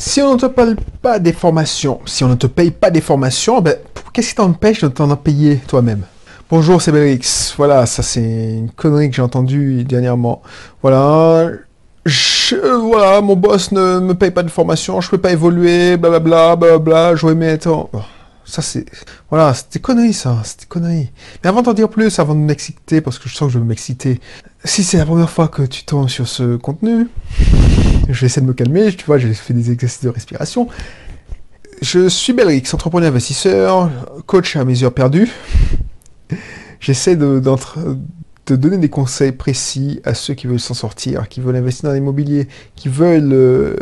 Si on ne te paye pas des formations, si on ne te paye pas des formations, ben, qu'est-ce qui t'empêche de t'en payer toi-même? Bonjour, c'est Belrix. Voilà, ça c'est une connerie que j'ai entendue dernièrement. Voilà, voilà, mon boss ne me paye pas de formation, je peux pas évoluer, blablabla, blablabla, je vais mettre... ça c'est... Voilà, c'était connerie ça, c'était connerie. Mais avant d'en dire plus, avant de m'exciter, parce que je sens que je vais m'exciter, si c'est la première fois que tu tombes sur ce contenu, je vais essayer de me calmer, tu vois, j'ai fait des exercices de respiration. Je suis Belrix, entrepreneur investisseur, coach à mesure perdue. J'essaie de, de, donner des conseils précis à ceux qui veulent s'en sortir, qui veulent investir dans l'immobilier, qui veulent euh,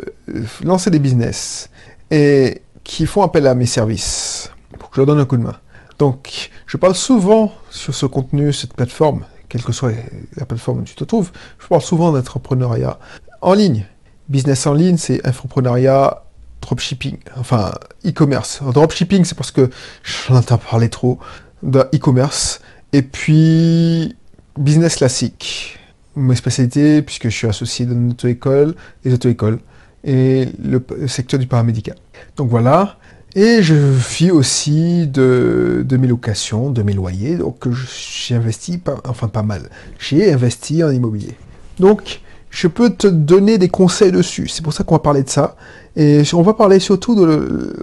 lancer des business et qui font appel à mes services pour que je leur donne un coup de main. Donc, je parle souvent sur ce contenu, cette plateforme, quelle que soit la plateforme où tu te trouves, je parle souvent d'entrepreneuriat en ligne. Business en ligne, c'est infoprenariat, dropshipping, enfin e-commerce. Dropshipping, c'est parce que j'en entends parler trop de e-commerce. Et puis, business classique. Mes spécialités, puisque je suis associé dans une auto-école, les auto-écoles, et le, secteur du paramédical. Donc voilà. Et je vis aussi de, mes locations, de mes loyers. Donc j'ai investi, pas, enfin pas mal. J'ai investi en immobilier. Donc je peux te donner des conseils dessus. C'est pour ça qu'on va parler de ça. Et on va parler surtout de,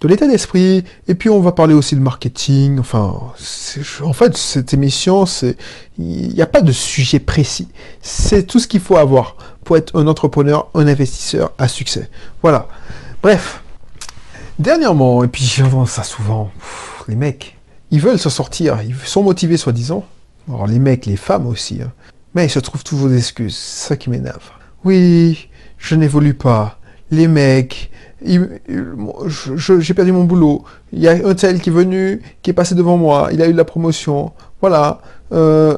de l'état d'esprit. Et puis on va parler aussi de marketing. Enfin, en fait, cette émission, il n'y a pas de sujet précis. C'est tout ce qu'il faut avoir pour être un entrepreneur, un investisseur à succès. Voilà. Bref. Dernièrement, et puis j'entends ça souvent, les mecs, ils veulent se sortir, ils sont motivés soi-disant. Alors les mecs, les femmes aussi. Hein. Mais il se trouve toujours des excuses. Ça qui m'énerve. Oui, je n'évolue pas. Les mecs, j'ai perdu mon boulot. Il y a un tel qui est venu, qui est passé devant moi. Il a eu de la promotion. Voilà. Euh,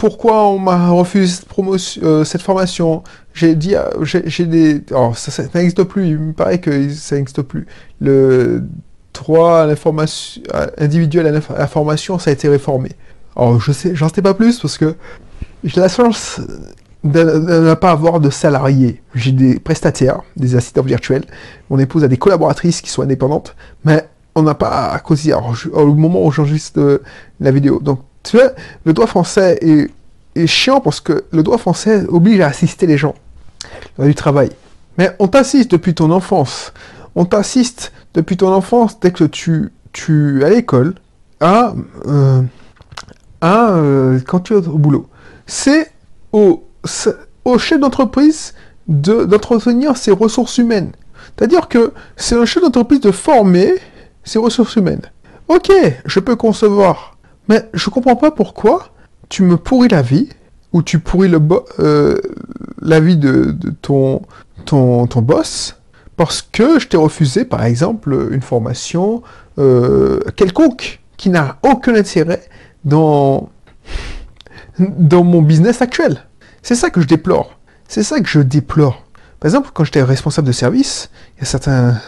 pourquoi on m'a refusé cette, euh, formation? J'ai dit, euh, j'ai des... Alors, ça, n'existe plus. Il me paraît que ça n'existe plus. Le droit à l'information individuel à l'information, ça a été réformé. Alors, je sais, j'en sais pas plus parce que j'ai la chance de, ne pas avoir de salariés. J'ai des prestataires, des assistants virtuels. Mon épouse a des collaboratrices qui sont indépendantes, mais on n'a pas à causer au moment où j'enregistre euh, la vidéo. Donc, tu vois, le droit français est, chiant parce que le droit français oblige à assister les gens dans du travail. Mais on t'assiste depuis ton enfance. On t'assiste depuis ton enfance dès que tu, tu es à l'école à euh, euh, quand tu es au boulot. C'est au, au chef d'entreprise d'entretenir ses ressources humaines. C'est-à-dire que c'est un chef d'entreprise de former ses ressources humaines. Ok, je peux concevoir, mais je comprends pas pourquoi tu me pourris la vie, ou tu pourris le euh, la vie de, ton, ton, ton, boss, parce que je t'ai refusé, par exemple, une formation euh, quelconque qui n'a aucun intérêt dans dans mon business actuel. C'est ça que je déplore. C'est ça que je déplore. Par exemple, quand j'étais responsable de service, il y a certains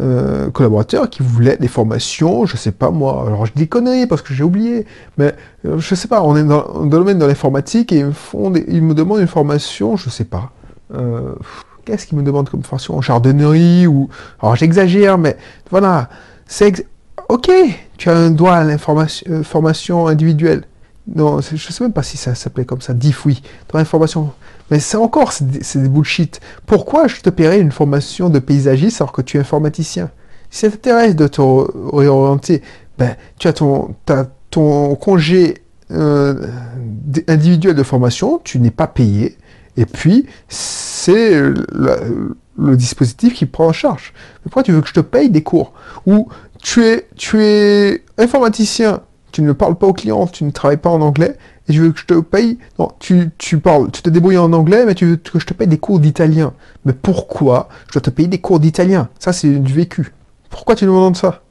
euh, collaborateurs qui voulaient des formations, je sais pas moi. Alors je dis conneries parce que j'ai oublié, mais euh, je sais pas. On est dans, le domaine de l'informatique et ils me, font ils me demandent une formation, je sais pas. Euh, qu'est-ce qu'ils me demandent comme formation? En jardinnerie ou alors j'exagère, mais voilà. C'est ok. Tu as un droit à l'information formation individuelle. Non, je sais même pas si ça s'appelait comme ça, diff oui, dans l'information. Mais c'est encore, c'est des bullshit. Pourquoi je te paierais une formation de paysagiste alors que tu es informaticien? Si ça t'intéresse de te réorienter, ben, tu as ton, ton congé euh, individuel de formation, tu n'es pas payé, et puis c'est le, dispositif qui prend en charge. Mais pourquoi tu veux que je te paye des cours? Ou tu es, tu es informaticien, tu ne parles pas aux clients, tu ne travailles pas en anglais, tu veux que je te paye, non, tu, tu parles, tu te débrouilles en anglais, mais tu veux que je te paye des cours d'italien. Mais pourquoi je dois te payer des cours d'italien? Ça, c'est du vécu. Pourquoi tu nous demandes ça?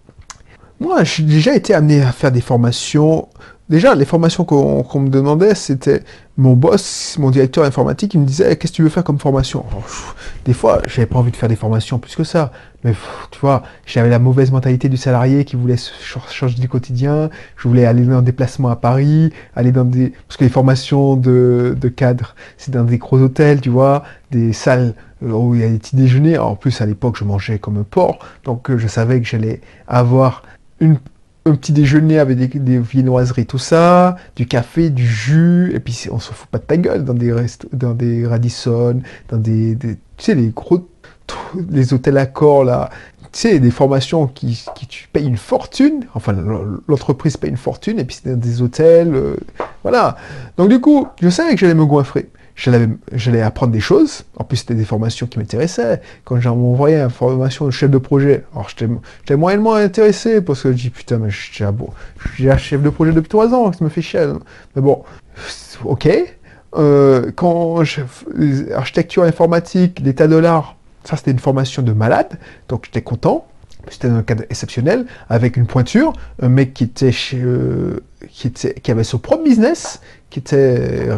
Moi, j'ai déjà été amené à faire des formations déjà, les formations qu'on me demandait, c'était mon boss, mon directeur informatique, il me disait, Eh, qu'est-ce que tu veux faire comme formation? Pff, Des fois, j'avais pas envie de faire des formations plus que ça. Mais tu vois, j'avais la mauvaise mentalité du salarié qui voulait changer du quotidien. Je voulais aller dans un déplacement à Paris, aller dans des... Parce que les formations de, de cadre, c'est dans des gros hôtels, tu vois, des salles euh, où il y a des petits déjeuners. En plus, à l'époque, je mangeais comme un porc. Donc, euh, je savais que j'allais avoir une un petit déjeuner avec des, des viennoiseries, tout ça, du café, du jus, et puis on se fout pas de ta gueule dans des restos, dans des Radisson, dans des, des- tu sais, les gros, les hôtels à corps, là, tu sais, des formations qui, qui tu payes une fortune, enfin, l'entreprise paye une fortune, et puis c'est dans des hôtels, euh, voilà. Donc du coup, je savais que j'allais me goinfrer. J'allais, apprendre des choses. En plus, c'était des formations qui m'intéressaient. Quand j'ai envoyé une formation de chef de projet, alors j'étais, moyennement intéressé parce que je dis putain, mais je suis déjà, bon, déjà chef de projet depuis trois ans, ça me fait chier. Mais bon, ok. Euh, quand je, architecture informatique, l'état de l'art, ça c'était une formation de malade, donc j'étais content. C'était un cadre exceptionnel, avec une pointure, un mec qui était, chez, euh, qui était, qui avait son propre business, qui était euh,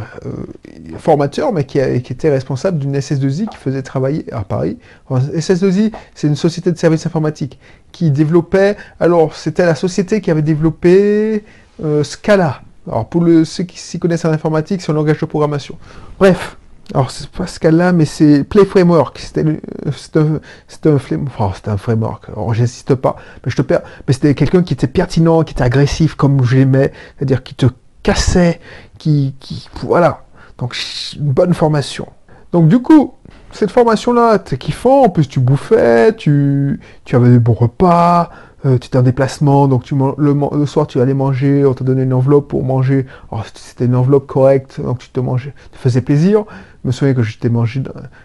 formateur, mais qui, était responsable d'une SS2I qui faisait travailler à Paris. Alors, SS2I, c'est une société de services informatiques qui développait. Alors, c'était la société qui avait développé euh, Scala. Alors, pour ceux qui s'y connaissent en informatique, c'est un langage de programmation. Bref. Alors, c'est pas Scala, mais c'est Play Framework. C'était c'est un, un, enfin, un framework. Alors, j'insiste pas, mais je te perds. Mais c'était quelqu'un qui était pertinent, qui était agressif, comme j'aimais. C'est-à-dire qui te cassait, qui, qui, voilà. Donc, une bonne formation. Donc, du coup, cette formation-là, t'es kiffant. En plus, tu bouffais, tu, tu avais des bons repas, euh, tu étais en déplacement, donc tu le, le soir, tu allais manger, on te donnait une enveloppe pour manger. Alors, c'était une enveloppe correcte, donc tu te mangeais, tu faisais plaisir. Me souviens que j'étais mangé,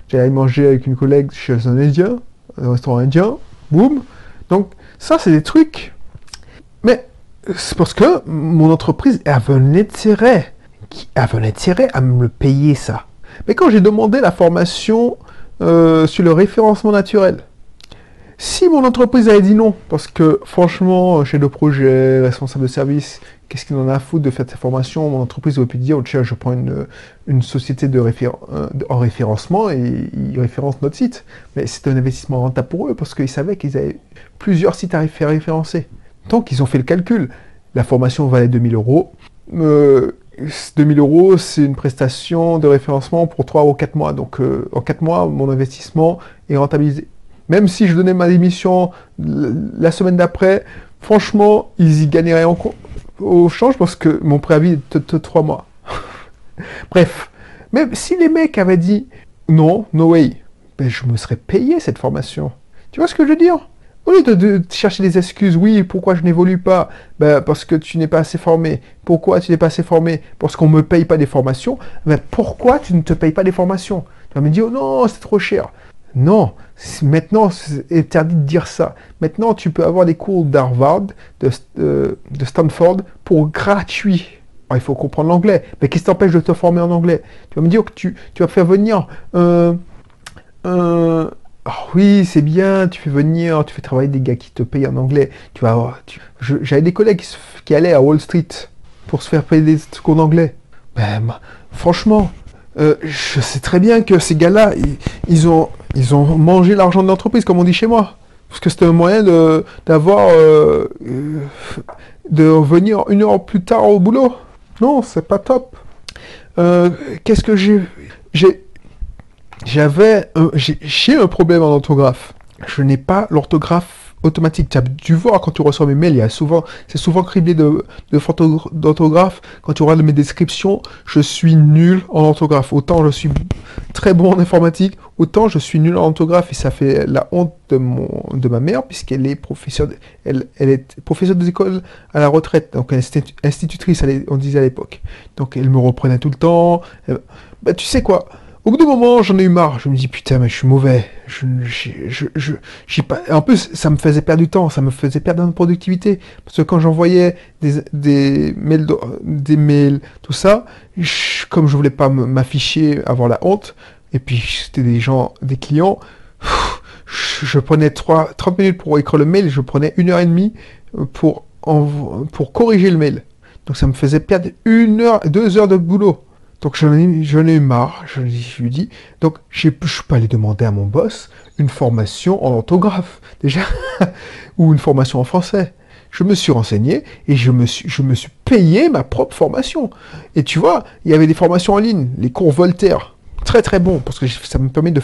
j'allais manger avec une collègue chez un Indien, un restaurant indien, boum. Donc, ça, c'est des trucs. Mais c'est parce que mon entreprise avait un intérêt, qui avait un intérêt à me payer ça. Mais quand j'ai demandé la formation euh, sur le référencement naturel, si mon entreprise avait dit non, parce que franchement, chef de projet, responsable de service, qu'est-ce qu'il en a à foutre de faire cette formation? Mon entreprise aurait pu dire, tiens, je prends une, une société euh, de- en référencement et ils référencent notre site. Mais c'était un investissement rentable pour eux parce qu'ils savaient qu'ils avaient plusieurs sites à référencer. Donc ils ont fait le calcul. La formation valait 2000 euros. Euh, 2000 euros, c'est une prestation de référencement pour 3 ou 4 mois. Donc euh, en 4 mois, mon investissement est rentabilisé. Même si je donnais ma démission la semaine d'après, franchement, ils y gagneraient en au change parce que mon préavis est de 3 mois. Bref, même si les mecs avaient dit non, no way, ben, je me serais payé cette formation. Tu vois ce que je veux dire? Au lieu de, chercher des excuses, oui, pourquoi je n'évolue pas? Ben, Parce que tu n'es pas assez formé. Pourquoi tu n'es pas assez formé? Parce qu'on ne me paye pas des formations. Ben, pourquoi tu ne te payes pas des formations? Tu vas me dire, oh non, c'est trop cher. Non, maintenant c'est interdit de dire ça. Maintenant tu peux avoir des cours d'Harvard, de, de- de Stanford pour gratuit. Alors, il faut comprendre l'anglais. Mais qu'est-ce qui t'empêche de te former en anglais? Tu vas me dire que tu, tu vas faire venir un... un- ah oui, c'est bien, tu fais venir, tu fais travailler des gars qui te payent en anglais. Tu vas avoir- J'avais des collègues qui, allaient à Wall Street pour se faire payer des cours d'anglais. Ben, ma- franchement, euh, je sais très bien que ces gars-là, ils, ont, ils ont mangé l'argent de l'entreprise, comme on dit chez moi. Parce que c'était un moyen de- d'avoir. euh, euh, de revenir une heure plus tard au boulot. Non, c'est pas top. Euh, Qu'est-ce que j'ai. J'ai. J'avais. un- J'ai un problème en orthographe. Je n'ai pas l'orthographe automatique. Tu as dû voir quand tu reçois mes mails, il y a souvent, c'est souvent criblé de, d'orthographe. Quand tu regardes mes descriptions, je suis nul en orthographe. Autant je suis très bon en informatique, autant je suis nul en orthographe et ça fait la honte de mon, de ma mère puisqu'elle est professeure, de- elle, elle est professeure d'école à la retraite, donc institutrice, on disait à l'époque. Donc elle me reprenait tout le temps. Elle- bah tu sais quoi? Au bout d'un moment, j'en ai eu marre. Je me dis, putain, mais je suis mauvais. Je, je, je, pas... En plus, ça me faisait perdre du temps, ça me faisait perdre en productivité. Parce que quand j'envoyais des, mails, de- des mails, tout ça, comme je voulais pas m'afficher, avoir la honte, et puis c'était des gens, des clients, je, prenais 3, 30 minutes pour écrire le mail, je prenais une heure et demie pour, pour corriger le mail. Donc ça me faisait perdre une heure, deux heures de boulot. Donc j'en ai, j'en eu marre, je, je lui dis, donc je peux pas aller demander à mon boss une formation en orthographe, déjà, ou une formation en français. Je me suis renseigné et je me suis, je me suis payé ma propre formation. Et tu vois, il y avait des formations en ligne, les cours Voltaire, très très bons, parce que ça me permet de...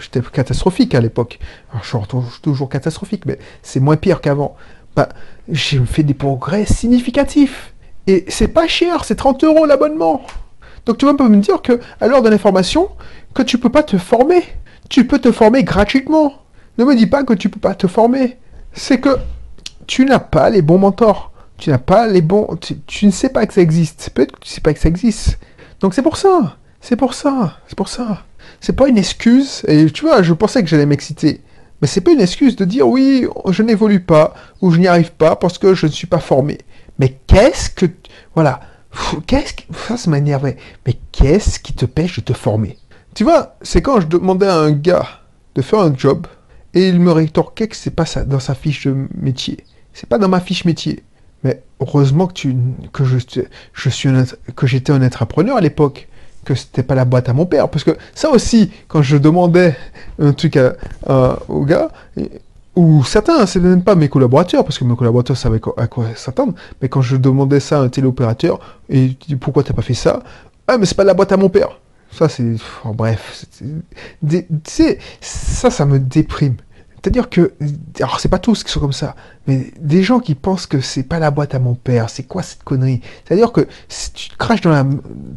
J'étais catastrophique à l'époque. Je suis toujours catastrophique, mais c'est moins pire qu'avant. Bah, j'ai fait des progrès significatifs. Et c'est pas cher, c'est 30 euros l'abonnement. Donc tu vas me dire que, à l'heure de l'information, que tu peux pas te former. Tu peux te former gratuitement. Ne me dis pas que tu peux pas te former. C'est que tu n'as pas les bons mentors. Tu n'as pas les bons. Tu, ne sais pas que ça existe. Peut-être que tu ne sais pas que ça existe. Donc c'est pour ça. C'est pour ça. C'est pour ça. C'est pas une excuse. Et tu vois, je pensais que j'allais m'exciter. Mais c'est pas une excuse de dire oui, je n'évolue pas ou je n'y arrive pas parce que je ne suis pas formé. Mais qu'est-ce que. Voilà. Qu'est-ce qui. Ça, m'énervait. Mais qu'est-ce qui te pêche de te former? Tu vois, c'est quand je demandais à un gars de faire un job et il me rétorquait que c'est pas ça dans sa fiche de métier. C'est pas dans ma fiche métier. Mais heureusement que, tu, que je, suis que j'étais un entrepreneur à l'époque, que c'était pas la boîte à mon père. Parce que ça aussi, quand je demandais un truc au gars, ou certains, c'est même pas mes collaborateurs, parce que mes collaborateurs savaient à quoi s'attendre, mais quand je demandais ça à un téléopérateur, et tu dis pourquoi t'as pas fait ça? Ah, mais c'est pas la boîte à mon père. Ça, c'est. bref. Ça, ça me déprime. C'est-à-dire que, alors c'est pas tous qui sont comme ça, mais des gens qui pensent que c'est pas la boîte à mon père, c'est quoi cette connerie? C'est-à-dire que si tu craches dans la,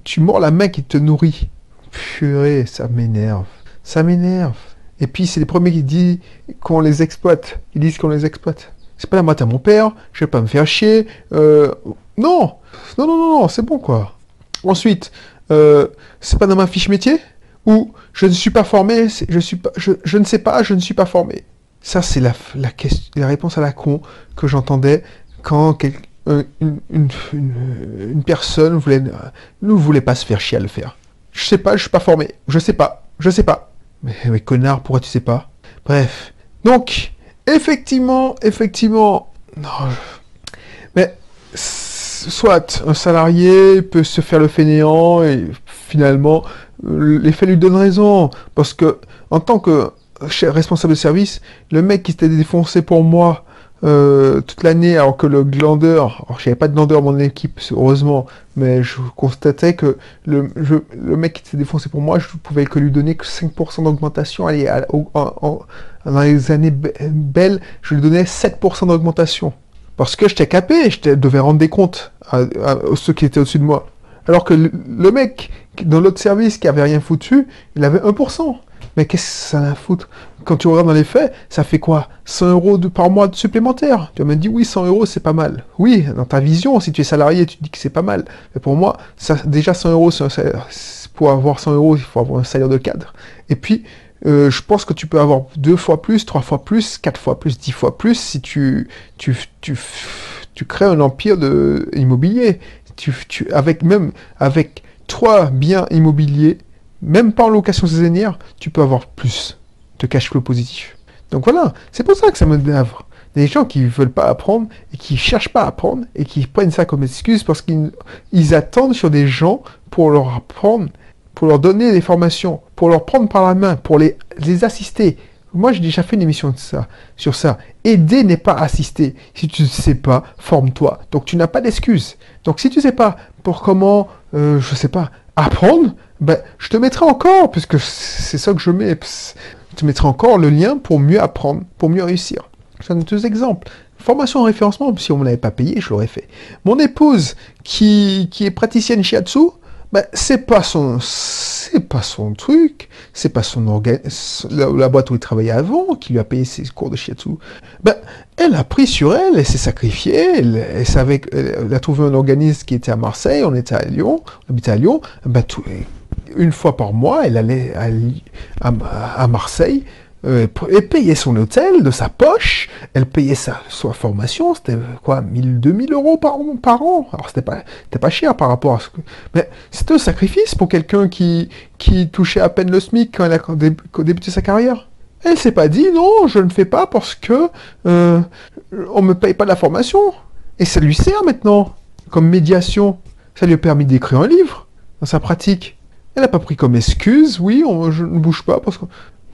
tu mords la main qui te nourrit. Purée, ça m'énerve, ça m'énerve. Et puis c'est les premiers qui disent qu'on les exploite, ils disent qu'on les exploite. C'est pas la boîte à mon père, je vais pas me faire chier. Euh, non, non, non, non, non, c'est bon quoi. Ensuite, euh, c'est pas dans ma fiche métier ou je ne suis pas formé, je, suis pas, je, ne sais pas, je ne suis pas formé. Ça, c'est la, la, la réponse à la con que j'entendais quand une, une, une, personne voulait, ne voulait pas se faire chier à le faire. Je sais pas, je suis pas formé. Je sais pas, je sais pas. Mais, connard, pourquoi tu sais pas? Bref. Donc, effectivement, effectivement, non. Mais soit un salarié peut se faire le fainéant et finalement l'effet lui donne raison parce que en tant que responsable de service, le mec qui s'était défoncé pour moi euh, toute l'année, alors que le glandeur, alors j'avais pas de glandeur dans mon équipe, heureusement, mais je constatais que le, le mec qui s'était défoncé pour moi, je pouvais que lui donner que 5% d'augmentation. Allez, dans les années belles, je lui donnais 7% d'augmentation. Parce que j'étais capé, je devais rendre des comptes à, ceux qui étaient au-dessus de moi. Alors que le, le mec dans l'autre service qui avait rien foutu, il avait 1%. Mais qu'est-ce que ça a à foutre? Quand tu regardes dans les faits, ça fait quoi? 100 euros par mois de supplémentaire Tu vas me dire, oui, 100 euros, c'est pas mal. Oui, dans ta vision, si tu es salarié, tu dis que c'est pas mal. Mais pour moi, déjà 100 euros, pour avoir 100 euros, il faut avoir un salaire de cadre. Et puis, euh, je pense que tu peux avoir deux fois plus, trois fois plus, quatre fois plus, dix fois plus si tu, tu, tu, tu crées un empire de immobilier. Tu, tu, avec même avec trois biens immobiliers même pas en location saisonnière, tu peux avoir plus de cash flow positif. Donc voilà, c'est pour ça que ça me dénavre. Des gens qui ne veulent pas apprendre et qui cherchent pas à apprendre et qui prennent ça comme excuse parce qu'ils attendent sur des gens pour leur apprendre, pour leur donner des formations, pour leur prendre par la main, pour les, assister. Moi, j'ai déjà fait une émission de ça, sur ça. Aider n'est pas assister. Si tu ne sais pas, forme-toi. Donc, tu n'as pas d'excuse. Donc, si tu ne sais pas pour comment, euh, je ne sais pas, apprendre, ben, je te mettrai encore, puisque c'est ça que je mets, je te mettrai encore le lien pour mieux apprendre, pour mieux réussir. Je donne deux exemples. Formation en référencement, si on ne l'avait pas payé, je l'aurais fait. Mon épouse, qui, qui est praticienne shiatsu, ben, c'est pas son, c'est pas son truc, c'est pas son organe, la, boîte où il travaillait avant qui lui a payé ses cours de shiatsu. Ben, elle a pris sur elle, elle s'est sacrifiée, elle, savait, elle, a trouvé un organisme qui était à Marseille, on était à Lyon, on habitait à Lyon, ben, tout, une fois par mois, elle allait à, Marseille, euh, elle payait son hôtel de sa poche, elle payait sa, formation, c'était quoi, 1000, 2000 euros par, par an. Alors c'était pas, pas cher par rapport à ce que. Mais c'était un sacrifice pour quelqu'un qui, qui touchait à peine le SMIC quand elle a débuté sa carrière. Elle s'est pas dit non, je ne fais pas parce que euh, on me paye pas la formation. Et ça lui sert maintenant. comme médiation. Ça lui a permis d'écrire un livre dans sa pratique. Elle n'a pas pris comme excuse, oui, je ne bouge pas parce que...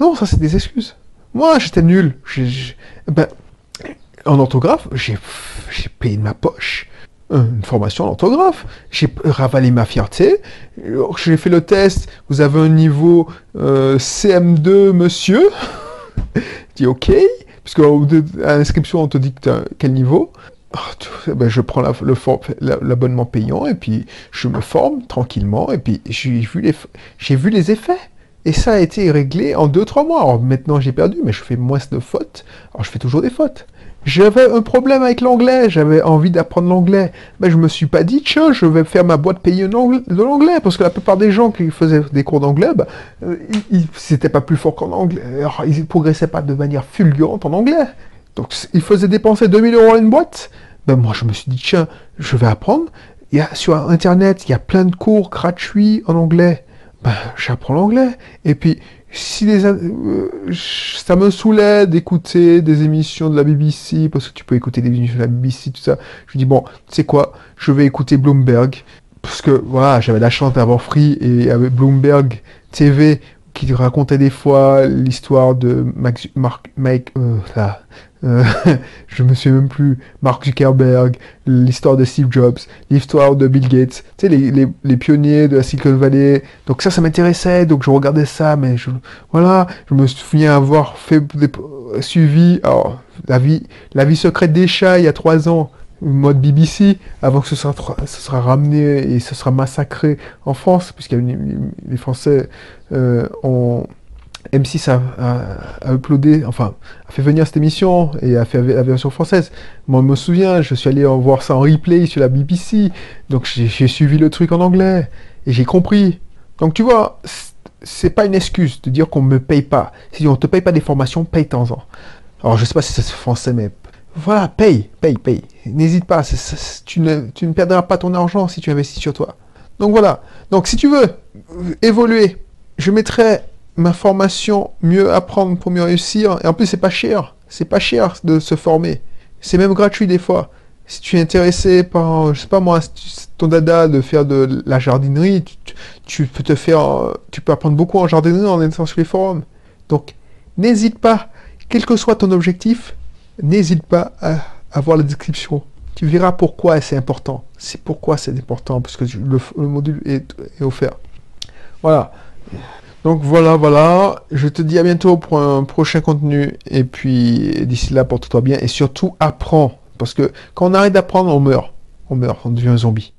Non, ça c'est des excuses. Moi, j'étais nul. ben, en orthographe, j'ai payé de ma poche une formation en orthographe. J'ai ravalé ma fierté. J'ai fait le test. Vous avez un niveau euh, CM2, monsieur. dis OK. Puisque à l'inscription, on te dit quel niveau. Ah, ben, je prends l'abonnement payant et puis je me forme tranquillement et puis j'ai vu les, effets. Et ça a été réglé en 2-3 mois. Alors maintenant j'ai perdu, mais je fais moins de fautes. Alors je fais toujours des fautes. J'avais un problème avec l'anglais, j'avais envie d'apprendre l'anglais. Mais je me suis pas dit, tiens, je vais faire ma boîte payée de l'anglais, parce que la plupart des gens qui faisaient des cours d'anglais, bah, euh, ils, pas plus fort qu'en anglais. ils progressaient pas de manière fulgurante en anglais. Donc, ils faisaient dépenser 2000 euros à une boîte. Ben, moi, je me suis dit, tiens, je vais apprendre. Il y a, sur Internet, il y a plein de cours gratuits en anglais. Ben, j'apprends l'anglais. Et puis, si les, euh, ça me saoulait d'écouter des émissions de la BBC, parce que tu peux écouter des émissions de la BBC, tout ça. Je me dis, bon, tu sais quoi, je vais écouter Bloomberg, parce que, voilà, j'avais la chance d'avoir Free et avec Bloomberg TV, qui racontait des fois l'histoire de Mark, Mike, euh, euh, je me souviens même plus, Mark Zuckerberg, l'histoire de Steve Jobs, l'histoire de Bill Gates, tu sais, les, les, pionniers de la Silicon Valley. Donc ça, ça m'intéressait, donc je regardais ça, mais je, voilà, je me souviens avoir fait suivi, alors, la vie, la vie secrète des chats il y a trois ans, mode BBC, avant que ce sera, ce sera ramené et ce sera massacré en France, puisque les Français euh, ont M6 a, a, uploadé, enfin, a fait venir cette émission et a fait la version française. Moi, je me souviens, je suis allé en voir ça en replay sur la BBC, donc j'ai suivi le truc en anglais et j'ai compris. Donc tu vois, c'est pas une excuse de dire qu'on me paye pas. Si on te paye pas des formations, paye temps en. Alors je sais pas si c'est français, mais voilà, paye, paye, paye. N'hésite pas, tu, ne, tu ne perdras pas ton argent si tu investis sur toi. Donc voilà. Donc si tu veux évoluer, je mettrai ma formation mieux apprendre pour mieux réussir. Et en plus, c'est pas cher. C'est pas cher de se former. C'est même gratuit des fois. Si tu es intéressé par, je sais pas moi, ton dada de faire de la jardinerie, tu, peux te faire, tu peux apprendre beaucoup en jardinerie en étant sur les forums. Donc, n'hésite pas, quel que soit ton objectif, n'hésite pas à, voir la description. Tu verras pourquoi c'est important. C'est pourquoi c'est important, parce que le, module est offert. Voilà. Donc voilà, voilà. Je te dis à bientôt pour un prochain contenu. Et puis d'ici là, porte-toi bien et surtout apprends. Parce que quand on arrête d'apprendre, on meurt. On meurt, on devient un zombie.